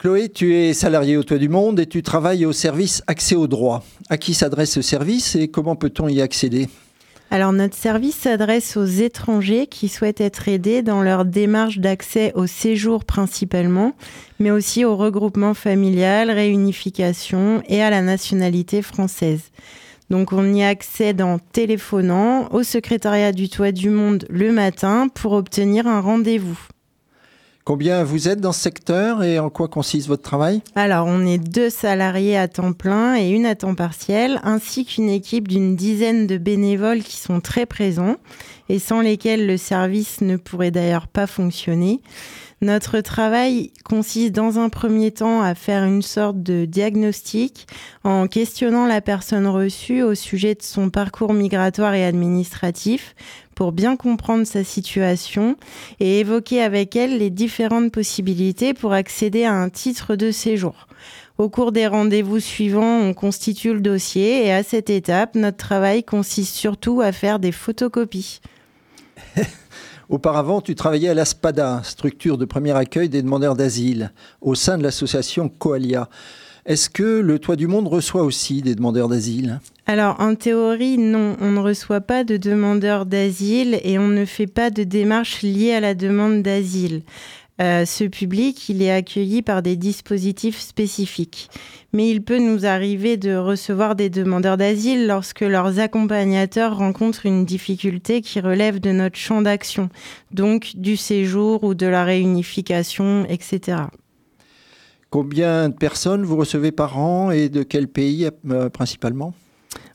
Chloé, tu es salariée au Toit du Monde et tu travailles au service Accès au droit. À qui s'adresse ce service et comment peut-on y accéder? Alors notre service s'adresse aux étrangers qui souhaitent être aidés dans leur démarche d'accès au séjour principalement, mais aussi au regroupement familial, réunification et à la nationalité française. Donc on y accède en téléphonant au secrétariat du Toit du Monde le matin pour obtenir un rendez-vous. Combien vous êtes dans ce secteur et en quoi consiste votre travail Alors, on est deux salariés à temps plein et une à temps partiel, ainsi qu'une équipe d'une dizaine de bénévoles qui sont très présents et sans lesquels le service ne pourrait d'ailleurs pas fonctionner. Notre travail consiste dans un premier temps à faire une sorte de diagnostic en questionnant la personne reçue au sujet de son parcours migratoire et administratif pour bien comprendre sa situation et évoquer avec elle les différentes possibilités pour accéder à un titre de séjour. Au cours des rendez-vous suivants, on constitue le dossier et à cette étape, notre travail consiste surtout à faire des photocopies. Auparavant, tu travaillais à la SPADA, structure de premier accueil des demandeurs d'asile, au sein de l'association Coalia. Est-ce que le Toit du Monde reçoit aussi des demandeurs d'asile? Alors, en théorie, non. On ne reçoit pas de demandeurs d'asile et on ne fait pas de démarches liées à la demande d'asile. Euh, ce public, il est accueilli par des dispositifs spécifiques. Mais il peut nous arriver de recevoir des demandeurs d'asile lorsque leurs accompagnateurs rencontrent une difficulté qui relève de notre champ d'action, donc du séjour ou de la réunification, etc. Combien de personnes vous recevez par an et de quel pays euh, principalement?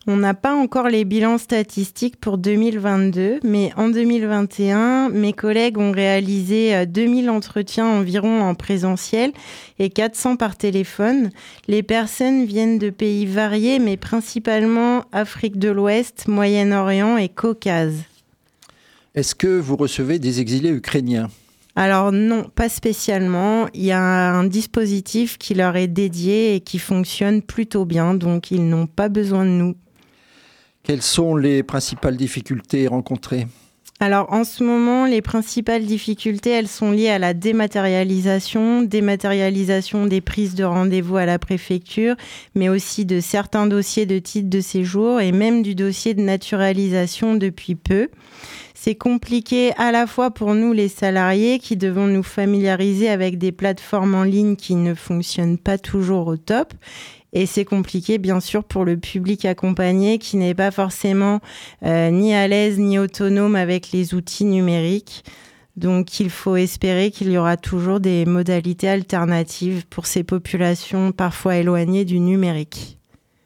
On n'a pas encore les bilans statistiques pour 2022, mais en 2021, mes collègues ont réalisé 2000 euh, entretiens environ en présentiel et 400 par téléphone. Les personnes viennent de pays variés, mais principalement Afrique de l'Ouest, Moyen-Orient et Caucase. Est-ce que vous recevez des exilés ukrainiens? Alors non, pas spécialement. Il y a un dispositif qui leur est dédié et qui fonctionne plutôt bien, donc ils n'ont pas besoin de nous. Quelles sont les principales difficultés rencontrées alors en ce moment, les principales difficultés, elles sont liées à la dématérialisation, dématérialisation des prises de rendez-vous à la préfecture, mais aussi de certains dossiers de titres de séjour et même du dossier de naturalisation depuis peu. C'est compliqué à la fois pour nous les salariés qui devons nous familiariser avec des plateformes en ligne qui ne fonctionnent pas toujours au top et c'est compliqué, bien sûr, pour le public accompagné qui n'est pas forcément euh, ni à l'aise ni autonome avec les outils numériques. Donc il faut espérer qu'il y aura toujours des modalités alternatives pour ces populations parfois éloignées du numérique.